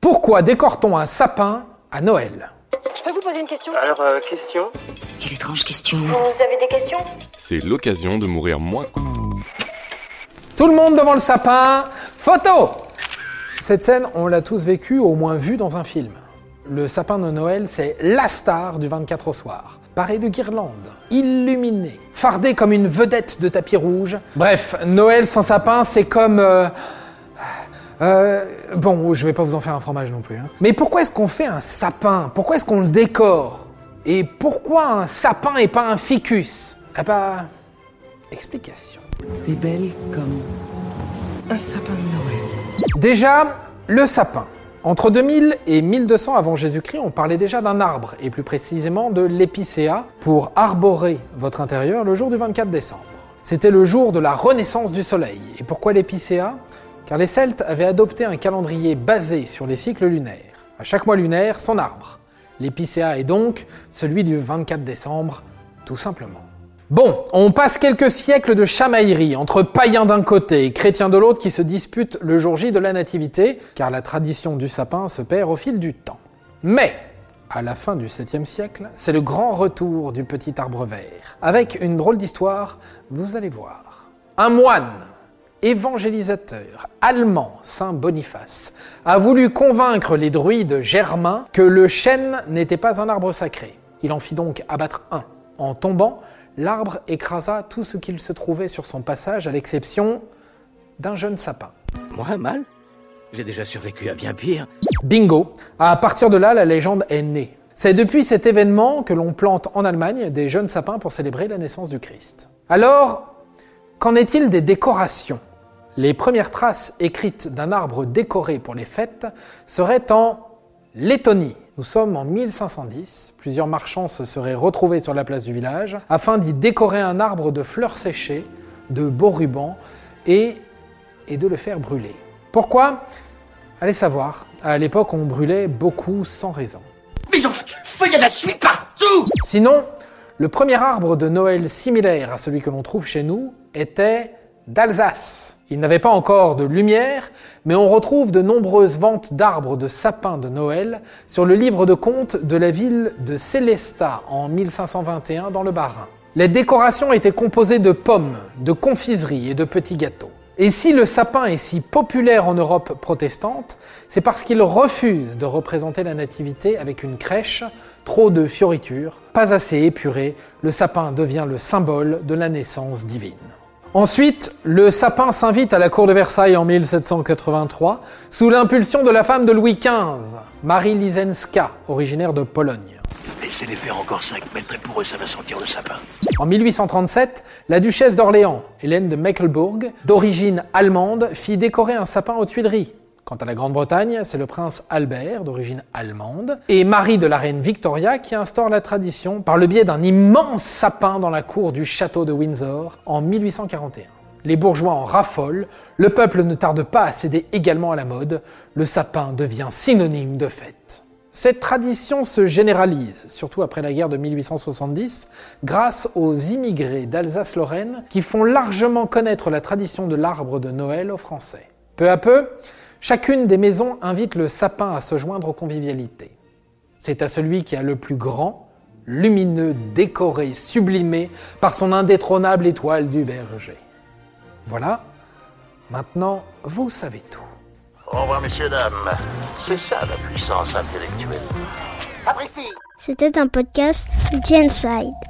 Pourquoi décore-t-on un sapin à Noël? Je peux vous poser une question? Alors, euh, question? Quelle étrange question. Vous avez des questions? C'est l'occasion de mourir moins. Tout le monde devant le sapin. Photo Cette scène, on l'a tous vécue, au moins vue dans un film. Le sapin de Noël, c'est la star du 24 au soir. Paré de guirlandes, illuminé, fardé comme une vedette de tapis rouge. Bref, Noël sans sapin, c'est comme... euh, euh, bon, je vais pas vous en faire un fromage non plus. hein. Mais pourquoi est-ce qu'on fait un sapin? Pourquoi est-ce qu'on le décore? Et pourquoi un sapin et pas un ficus? Eh bah... Explication. T'es belle comme un sapin de Noël. Déjà, le sapin. Entre 2000 et 1200 avant Jésus-Christ, on parlait déjà d'un arbre, et plus précisément de l'épicéa, pour arborer votre intérieur le jour du 24 décembre. C'était le jour de la renaissance du soleil. Et pourquoi l'épicéa? Car les Celtes avaient adopté un calendrier basé sur les cycles lunaires. À chaque mois lunaire, son arbre. L'épicéa est donc celui du 24 décembre, tout simplement. Bon, on passe quelques siècles de chamaillerie entre païens d'un côté et chrétiens de l'autre qui se disputent le jour J de la Nativité, car la tradition du sapin se perd au fil du temps. Mais, à la fin du 7e siècle, c'est le grand retour du petit arbre vert, avec une drôle d'histoire, vous allez voir. Un moine, évangélisateur allemand, Saint Boniface, a voulu convaincre les druides germains que le chêne n'était pas un arbre sacré. Il en fit donc abattre un. En tombant, l'arbre écrasa tout ce qu'il se trouvait sur son passage, à l'exception d'un jeune sapin. Moi, mal J'ai déjà survécu à bien pire. Bingo À partir de là, la légende est née. C'est depuis cet événement que l'on plante en Allemagne des jeunes sapins pour célébrer la naissance du Christ. Alors, qu'en est-il des décorations? Les premières traces écrites d'un arbre décoré pour les fêtes seraient en Lettonie. Nous sommes en 1510. Plusieurs marchands se seraient retrouvés sur la place du village afin d'y décorer un arbre de fleurs séchées, de beaux rubans et, et de le faire brûler. Pourquoi? Allez savoir. À l'époque, on brûlait beaucoup sans raison. Mais le feu, il y a de la suie partout Sinon, le premier arbre de Noël similaire à celui que l'on trouve chez nous était d'Alsace. Il n'avait pas encore de lumière, mais on retrouve de nombreuses ventes d'arbres de sapins de Noël sur le livre de comptes de la ville de Célestat en 1521 dans le Bas-Rhin. Les décorations étaient composées de pommes, de confiseries et de petits gâteaux. Et si le sapin est si populaire en Europe protestante, c'est parce qu'il refuse de représenter la nativité avec une crèche, trop de fioritures, pas assez épuré, le sapin devient le symbole de la naissance divine. Ensuite, le sapin s'invite à la cour de Versailles en 1783 sous l'impulsion de la femme de Louis XV, Marie Lisenska, originaire de Pologne. Laissez-les faire encore 5 mètres et pour eux, ça va sentir le sapin. En 1837, la duchesse d'Orléans, Hélène de Mecklembourg, d'origine allemande, fit décorer un sapin aux Tuileries. Quant à la Grande-Bretagne, c'est le prince Albert, d'origine allemande, et Marie de la reine Victoria qui instaure la tradition par le biais d'un immense sapin dans la cour du château de Windsor en 1841. Les bourgeois en raffolent, le peuple ne tarde pas à céder également à la mode, le sapin devient synonyme de fête. Cette tradition se généralise, surtout après la guerre de 1870, grâce aux immigrés d'Alsace-Lorraine qui font largement connaître la tradition de l'arbre de Noël aux Français. Peu à peu, chacune des maisons invite le sapin à se joindre aux convivialités. C'est à celui qui a le plus grand, lumineux, décoré, sublimé par son indétrônable étoile du berger. Voilà, maintenant vous savez tout. Au revoir, messieurs, dames. C'est ça la puissance intellectuelle. Sapristi C'était un podcast Genside.